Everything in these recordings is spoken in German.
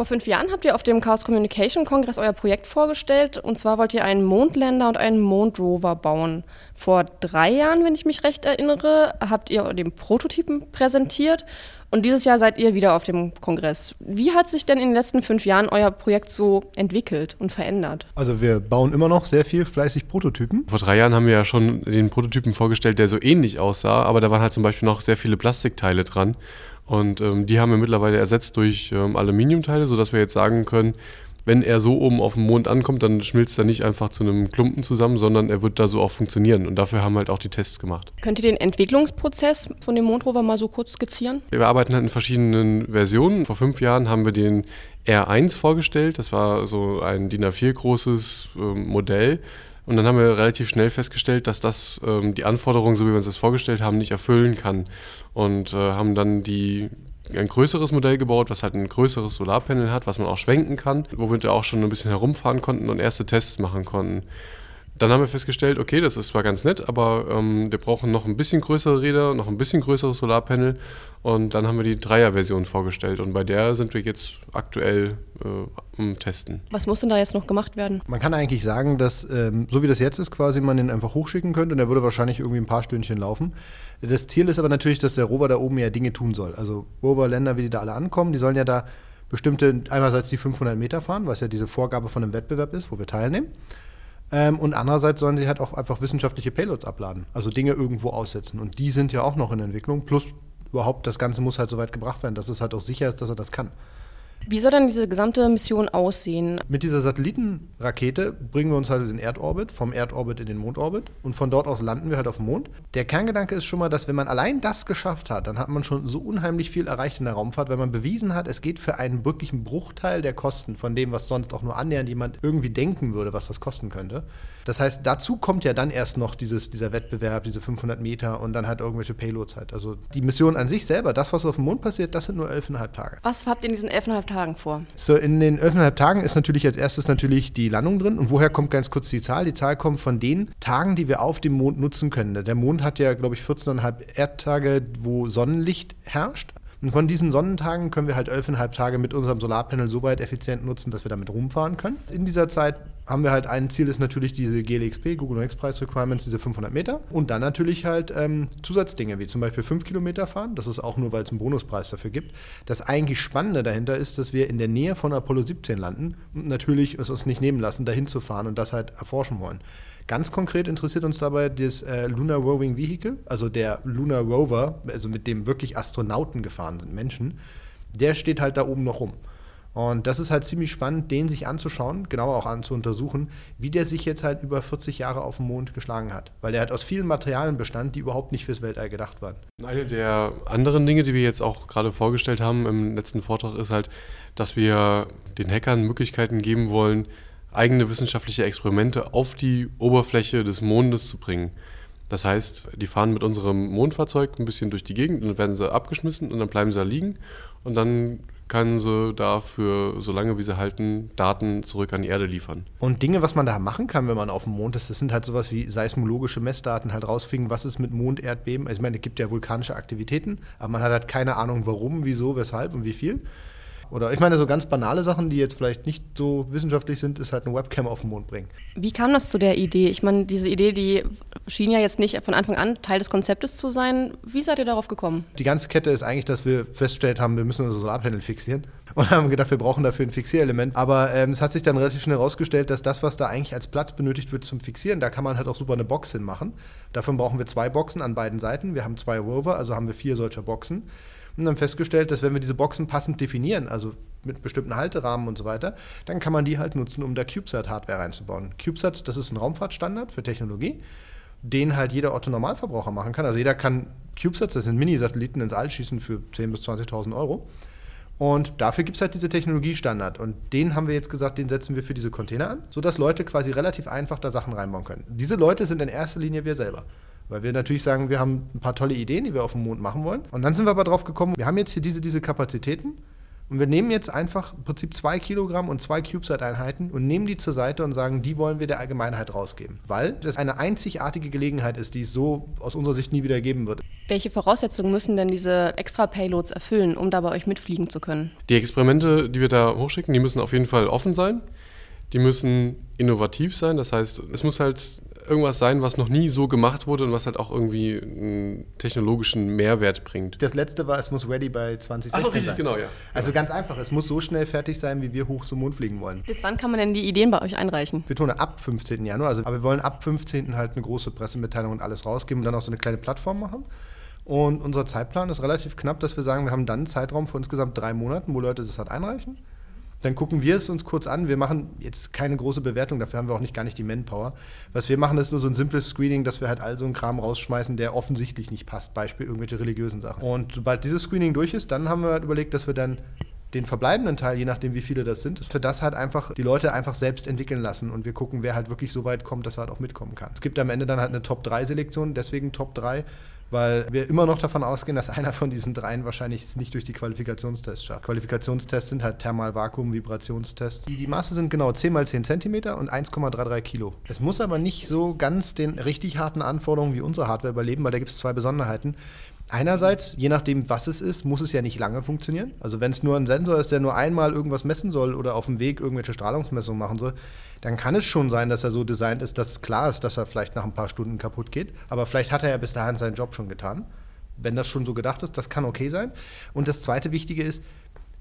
Vor fünf Jahren habt ihr auf dem Chaos Communication Kongress euer Projekt vorgestellt. Und zwar wollt ihr einen Mondlander und einen Mondrover bauen. Vor drei Jahren, wenn ich mich recht erinnere, habt ihr den Prototypen präsentiert. Und dieses Jahr seid ihr wieder auf dem Kongress. Wie hat sich denn in den letzten fünf Jahren euer Projekt so entwickelt und verändert? Also wir bauen immer noch sehr viel fleißig Prototypen. Vor drei Jahren haben wir ja schon den Prototypen vorgestellt, der so ähnlich aussah, aber da waren halt zum Beispiel noch sehr viele Plastikteile dran. Und ähm, die haben wir mittlerweile ersetzt durch ähm, Aluminiumteile, sodass wir jetzt sagen können, wenn er so oben auf dem Mond ankommt, dann schmilzt er nicht einfach zu einem Klumpen zusammen, sondern er wird da so auch funktionieren. Und dafür haben wir halt auch die Tests gemacht. Könnt ihr den Entwicklungsprozess von dem Mondrover mal so kurz skizzieren? Wir arbeiten halt in verschiedenen Versionen. Vor fünf Jahren haben wir den R1 vorgestellt. Das war so ein DIN A4 großes äh, Modell. Und dann haben wir relativ schnell festgestellt, dass das ähm, die Anforderungen, so wie wir uns das vorgestellt haben, nicht erfüllen kann. Und äh, haben dann die, ein größeres Modell gebaut, was halt ein größeres Solarpanel hat, was man auch schwenken kann, womit wir auch schon ein bisschen herumfahren konnten und erste Tests machen konnten. Dann haben wir festgestellt, okay, das ist zwar ganz nett, aber ähm, wir brauchen noch ein bisschen größere Räder, noch ein bisschen größeres Solarpanel und dann haben wir die Dreier-Version vorgestellt und bei der sind wir jetzt aktuell äh, am Testen. Was muss denn da jetzt noch gemacht werden? Man kann eigentlich sagen, dass ähm, so wie das jetzt ist, quasi man den einfach hochschicken könnte und der würde wahrscheinlich irgendwie ein paar Stündchen laufen. Das Ziel ist aber natürlich, dass der Rover da oben ja Dinge tun soll. Also Rover-Länder, wie die da alle ankommen, die sollen ja da bestimmte, einerseits die 500 Meter fahren, was ja diese Vorgabe von einem Wettbewerb ist, wo wir teilnehmen. Ähm, und andererseits sollen sie halt auch einfach wissenschaftliche Payloads abladen, also Dinge irgendwo aussetzen. Und die sind ja auch noch in Entwicklung. Plus überhaupt, das Ganze muss halt so weit gebracht werden, dass es halt auch sicher ist, dass er das kann. Wie soll dann diese gesamte Mission aussehen? Mit dieser Satellitenrakete bringen wir uns halt in den Erdorbit, vom Erdorbit in den Mondorbit und von dort aus landen wir halt auf dem Mond. Der Kerngedanke ist schon mal, dass wenn man allein das geschafft hat, dann hat man schon so unheimlich viel erreicht in der Raumfahrt, weil man bewiesen hat, es geht für einen wirklichen Bruchteil der Kosten von dem, was sonst auch nur annähernd jemand irgendwie denken würde, was das kosten könnte. Das heißt, dazu kommt ja dann erst noch dieses, dieser Wettbewerb, diese 500 Meter und dann halt irgendwelche Payloads halt. Also die Mission an sich selber, das, was auf dem Mond passiert, das sind nur 11,5 Tage. Was habt ihr in diesen 11,5 Tagen vor? So, in den 11,5 Tagen ist natürlich als erstes natürlich die Landung drin. Und woher kommt ganz kurz die Zahl? Die Zahl kommt von den Tagen, die wir auf dem Mond nutzen können. Der Mond hat ja, glaube ich, 14,5 Erdtage, wo Sonnenlicht herrscht. Und von diesen Sonnentagen können wir halt 11,5 Tage mit unserem Solarpanel so weit effizient nutzen, dass wir damit rumfahren können. In dieser Zeit haben wir halt ein Ziel, ist natürlich diese GLXP, Google Next Price Requirements, diese 500 Meter. Und dann natürlich halt ähm, Zusatzdinge, wie zum Beispiel 5 Kilometer fahren. Das ist auch nur, weil es einen Bonuspreis dafür gibt. Das eigentlich Spannende dahinter ist, dass wir in der Nähe von Apollo 17 landen und natürlich es uns nicht nehmen lassen, dahin zu fahren und das halt erforschen wollen. Ganz konkret interessiert uns dabei das äh, Lunar Roving Vehicle, also der Lunar Rover, also mit dem wirklich Astronauten gefahren sind, Menschen. Der steht halt da oben noch rum. Und das ist halt ziemlich spannend, den sich anzuschauen, genauer auch an zu untersuchen, wie der sich jetzt halt über 40 Jahre auf dem Mond geschlagen hat. Weil der halt aus vielen Materialien bestand, die überhaupt nicht fürs Weltall gedacht waren. Eine der anderen Dinge, die wir jetzt auch gerade vorgestellt haben im letzten Vortrag, ist halt, dass wir den Hackern Möglichkeiten geben wollen, eigene wissenschaftliche Experimente auf die Oberfläche des Mondes zu bringen. Das heißt, die fahren mit unserem Mondfahrzeug ein bisschen durch die Gegend und dann werden sie abgeschmissen und dann bleiben sie da liegen und dann können sie dafür, solange wie sie halten, Daten zurück an die Erde liefern. Und Dinge, was man da machen kann, wenn man auf dem Mond ist, das sind halt sowas wie seismologische Messdaten, halt rausfinden, was ist mit Monderdbeben. Also ich meine, es gibt ja vulkanische Aktivitäten, aber man hat halt keine Ahnung, warum, wieso, weshalb und wie viel. Oder ich meine, so ganz banale Sachen, die jetzt vielleicht nicht so wissenschaftlich sind, ist halt eine Webcam auf den Mond bringen. Wie kam das zu der Idee? Ich meine, diese Idee, die schien ja jetzt nicht von Anfang an Teil des Konzeptes zu sein. Wie seid ihr darauf gekommen? Die ganze Kette ist eigentlich, dass wir festgestellt haben, wir müssen unser Solarpanel fixieren. Und haben gedacht, wir brauchen dafür ein Fixierelement. Aber ähm, es hat sich dann relativ schnell herausgestellt, dass das, was da eigentlich als Platz benötigt wird zum Fixieren, da kann man halt auch super eine Box hinmachen. Davon brauchen wir zwei Boxen an beiden Seiten. Wir haben zwei Rover, also haben wir vier solcher Boxen und dann festgestellt, dass wenn wir diese Boxen passend definieren, also mit bestimmten Halterahmen und so weiter, dann kann man die halt nutzen, um da CubeSat-Hardware reinzubauen. CubeSat, das ist ein Raumfahrtstandard für Technologie, den halt jeder Otto-Normalverbraucher machen kann. Also jeder kann CubeSats, das sind Mini-Satelliten, ins All schießen für 10.000 bis 20.000 Euro. Und dafür gibt es halt diese Technologiestandard. Und den haben wir jetzt gesagt, den setzen wir für diese Container an, sodass Leute quasi relativ einfach da Sachen reinbauen können. Diese Leute sind in erster Linie wir selber. Weil wir natürlich sagen, wir haben ein paar tolle Ideen, die wir auf dem Mond machen wollen. Und dann sind wir aber drauf gekommen, wir haben jetzt hier diese, diese Kapazitäten. Und wir nehmen jetzt einfach im Prinzip zwei Kilogramm und zwei CubeSat-Einheiten und nehmen die zur Seite und sagen, die wollen wir der Allgemeinheit rausgeben. Weil das eine einzigartige Gelegenheit ist, die es so aus unserer Sicht nie wieder geben wird. Welche Voraussetzungen müssen denn diese extra Payloads erfüllen, um da bei euch mitfliegen zu können? Die Experimente, die wir da hochschicken, die müssen auf jeden Fall offen sein. Die müssen innovativ sein. Das heißt, es muss halt irgendwas sein, was noch nie so gemacht wurde und was halt auch irgendwie einen technologischen Mehrwert bringt. Das letzte war, es muss ready bei 2016 Achso, richtig, sein. genau, ja. Also ganz einfach, es muss so schnell fertig sein, wie wir hoch zum Mond fliegen wollen. Bis wann kann man denn die Ideen bei euch einreichen? Ich betone ab 15. Januar, also, aber wir wollen ab 15. halt eine große Pressemitteilung und alles rausgeben und dann auch so eine kleine Plattform machen. Und unser Zeitplan ist relativ knapp, dass wir sagen, wir haben dann einen Zeitraum von insgesamt drei Monaten, wo Leute das halt einreichen. Dann gucken wir es uns kurz an. Wir machen jetzt keine große Bewertung, dafür haben wir auch nicht gar nicht die Manpower. Was wir machen, ist nur so ein simples Screening, dass wir halt all so einen Kram rausschmeißen, der offensichtlich nicht passt. Beispiel irgendwelche religiösen Sachen. Und sobald dieses Screening durch ist, dann haben wir halt überlegt, dass wir dann den verbleibenden Teil, je nachdem wie viele das sind, für das halt einfach die Leute einfach selbst entwickeln lassen und wir gucken, wer halt wirklich so weit kommt, dass er halt auch mitkommen kann. Es gibt am Ende dann halt eine Top-3-Selektion, deswegen Top 3, weil wir immer noch davon ausgehen, dass einer von diesen dreien wahrscheinlich nicht durch die Qualifikationstests schafft. Qualifikationstests sind halt Thermal-Vakuum, Vibrationstests. Die, die Maße sind genau 10 mal 10 cm und 1,33 Kilo. Es muss aber nicht so ganz den richtig harten Anforderungen wie unsere Hardware überleben, weil da gibt es zwei Besonderheiten. Einerseits, je nachdem, was es ist, muss es ja nicht lange funktionieren. Also wenn es nur ein Sensor ist, der nur einmal irgendwas messen soll oder auf dem Weg irgendwelche Strahlungsmessungen machen soll, dann kann es schon sein, dass er so designt ist, dass klar ist, dass er vielleicht nach ein paar Stunden kaputt geht. Aber vielleicht hat er ja bis dahin seinen Job schon getan. Wenn das schon so gedacht ist, das kann okay sein. Und das zweite Wichtige ist,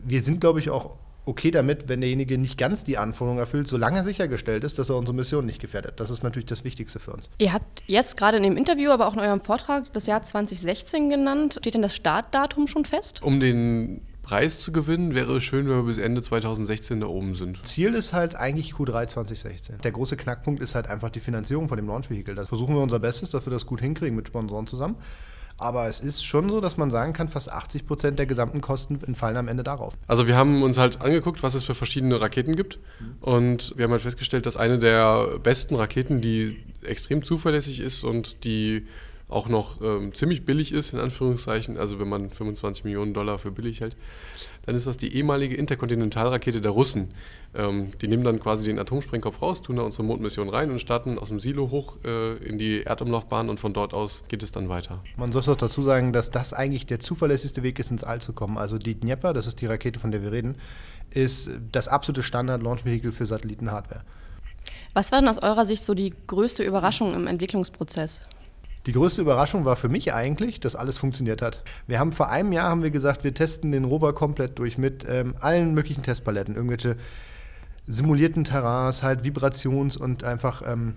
wir sind, glaube ich, auch okay damit, wenn derjenige nicht ganz die Anforderungen erfüllt, solange sichergestellt ist, dass er unsere Mission nicht gefährdet. Das ist natürlich das Wichtigste für uns. Ihr habt jetzt gerade in dem Interview, aber auch in eurem Vortrag das Jahr 2016 genannt. Steht denn das Startdatum schon fest? Um den Preis zu gewinnen, wäre es schön, wenn wir bis Ende 2016 da oben sind. Ziel ist halt eigentlich Q3 2016. Der große Knackpunkt ist halt einfach die Finanzierung von dem Launch Vehicle. Da versuchen wir unser Bestes, dass wir das gut hinkriegen mit Sponsoren zusammen. Aber es ist schon so, dass man sagen kann, fast 80 Prozent der gesamten Kosten entfallen am Ende darauf. Also wir haben uns halt angeguckt, was es für verschiedene Raketen gibt. Und wir haben halt festgestellt, dass eine der besten Raketen, die extrem zuverlässig ist und die auch noch ähm, ziemlich billig ist, in Anführungszeichen, also wenn man 25 Millionen Dollar für billig hält, dann ist das die ehemalige Interkontinentalrakete der Russen. Ähm, die nehmen dann quasi den Atomsprengkopf raus, tun da unsere Mondmission rein und starten aus dem Silo hoch äh, in die Erdumlaufbahn und von dort aus geht es dann weiter. Man soll auch dazu sagen, dass das eigentlich der zuverlässigste Weg ist, ins All zu kommen. Also die Dnieper, das ist die Rakete, von der wir reden, ist das absolute Standard-Launch-Vehicle für Satelliten-Hardware. Was war denn aus eurer Sicht so die größte Überraschung im Entwicklungsprozess? Die größte Überraschung war für mich eigentlich, dass alles funktioniert hat. Wir haben vor einem Jahr haben wir gesagt, wir testen den Rover komplett durch mit ähm, allen möglichen Testpaletten, irgendwelche simulierten Terrains, halt Vibrations- und einfach ähm,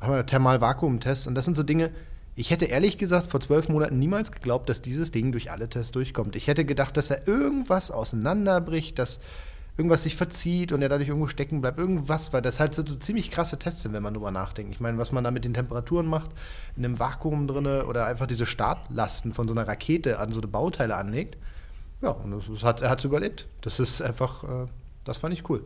Thermal-Vakuum-Tests. Und das sind so Dinge, ich hätte ehrlich gesagt vor zwölf Monaten niemals geglaubt, dass dieses Ding durch alle Tests durchkommt. Ich hätte gedacht, dass er irgendwas auseinanderbricht, dass irgendwas sich verzieht und er dadurch irgendwo stecken bleibt. Irgendwas, weil das halt so, so ziemlich krasse Tests sind, wenn man drüber nachdenkt. Ich meine, was man da mit den Temperaturen macht, in einem Vakuum drin oder einfach diese Startlasten von so einer Rakete an so Bauteile anlegt. Ja, und das, das hat, er hat es überlebt. Das ist einfach, äh, das fand ich cool.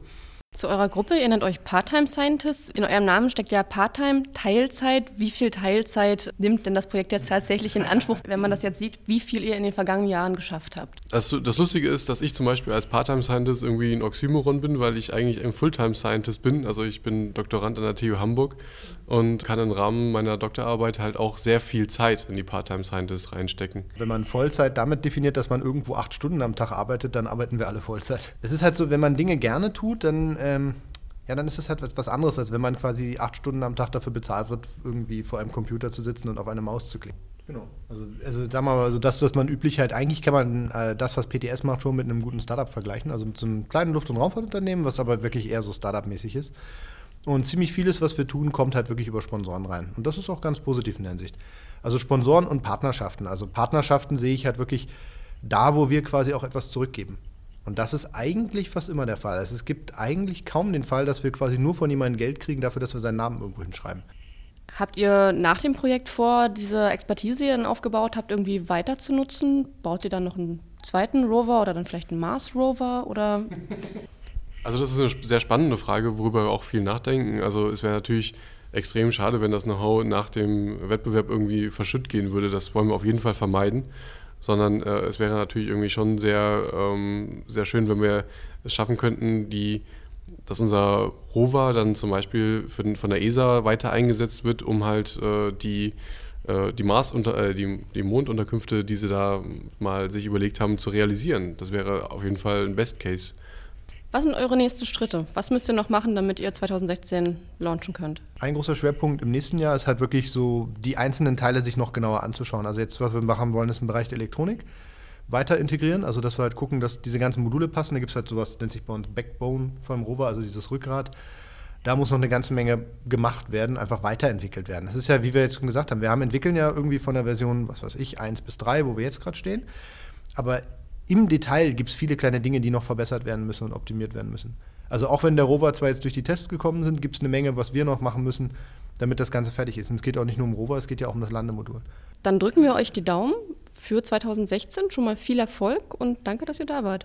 Zu eurer Gruppe, ihr nennt euch Part-Time Scientists. In eurem Namen steckt ja Part-Time, Teilzeit. Wie viel Teilzeit nimmt denn das Projekt jetzt tatsächlich in Anspruch, wenn man das jetzt sieht, wie viel ihr in den vergangenen Jahren geschafft habt? Also das Lustige ist, dass ich zum Beispiel als Part-Time Scientist irgendwie ein Oxymoron bin, weil ich eigentlich ein Fulltime Scientist bin. Also ich bin Doktorand an der TU Hamburg und kann im Rahmen meiner Doktorarbeit halt auch sehr viel Zeit in die Part-Time Scientists reinstecken. Wenn man Vollzeit damit definiert, dass man irgendwo acht Stunden am Tag arbeitet, dann arbeiten wir alle Vollzeit. Es ist halt so, wenn man Dinge gerne tut, dann ähm, ja, dann ist es halt etwas anderes, als wenn man quasi acht Stunden am Tag dafür bezahlt wird, irgendwie vor einem Computer zu sitzen und auf eine Maus zu klicken. Genau. Also, also sagen wir mal, also das, was man üblich halt, eigentlich kann man äh, das, was PTS macht, schon mit einem guten Startup vergleichen. Also mit so einem kleinen Luft- und Raumfahrtunternehmen, was aber wirklich eher so Startup-mäßig ist. Und ziemlich vieles, was wir tun, kommt halt wirklich über Sponsoren rein. Und das ist auch ganz positiv in der Hinsicht. Also Sponsoren und Partnerschaften. Also Partnerschaften sehe ich halt wirklich da, wo wir quasi auch etwas zurückgeben. Und das ist eigentlich fast immer der Fall. Also es gibt eigentlich kaum den Fall, dass wir quasi nur von jemandem Geld kriegen dafür, dass wir seinen Namen irgendwo hinschreiben. Habt ihr nach dem Projekt vor, diese Expertise, die ihr dann aufgebaut habt, irgendwie weiter zu nutzen? Baut ihr dann noch einen zweiten Rover oder dann vielleicht einen Mars Rover oder? Also das ist eine sehr spannende Frage, worüber wir auch viel nachdenken. Also es wäre natürlich extrem schade, wenn das Know-how nach dem Wettbewerb irgendwie verschütt gehen würde. Das wollen wir auf jeden Fall vermeiden sondern äh, es wäre natürlich irgendwie schon sehr, ähm, sehr schön, wenn wir es schaffen könnten, die, dass unser Rover dann zum Beispiel für, von der ESA weiter eingesetzt wird, um halt äh, die äh, die, Mars unter, äh, die, die Mondunterkünfte, die sie da mal sich überlegt haben, zu realisieren. Das wäre auf jeden Fall ein Best Case. Was sind eure nächsten Schritte? Was müsst ihr noch machen, damit ihr 2016 launchen könnt? Ein großer Schwerpunkt im nächsten Jahr ist halt wirklich so, die einzelnen Teile sich noch genauer anzuschauen. Also jetzt, was wir machen wollen, ist im Bereich der Elektronik weiter integrieren. Also dass wir halt gucken, dass diese ganzen Module passen. Da gibt es halt sowas, nennt sich bei uns Backbone vom Rover, also dieses Rückgrat. Da muss noch eine ganze Menge gemacht werden, einfach weiterentwickelt werden. Das ist ja, wie wir jetzt schon gesagt haben, wir haben entwickeln ja irgendwie von der Version, was weiß ich, 1 bis 3, wo wir jetzt gerade stehen. Aber im Detail gibt es viele kleine Dinge, die noch verbessert werden müssen und optimiert werden müssen. Also auch wenn der Rover zwar jetzt durch die Tests gekommen sind, gibt es eine Menge, was wir noch machen müssen, damit das Ganze fertig ist. Und es geht auch nicht nur um Rover, es geht ja auch um das Landemodul. Dann drücken wir euch die Daumen für 2016. Schon mal viel Erfolg und danke, dass ihr da wart.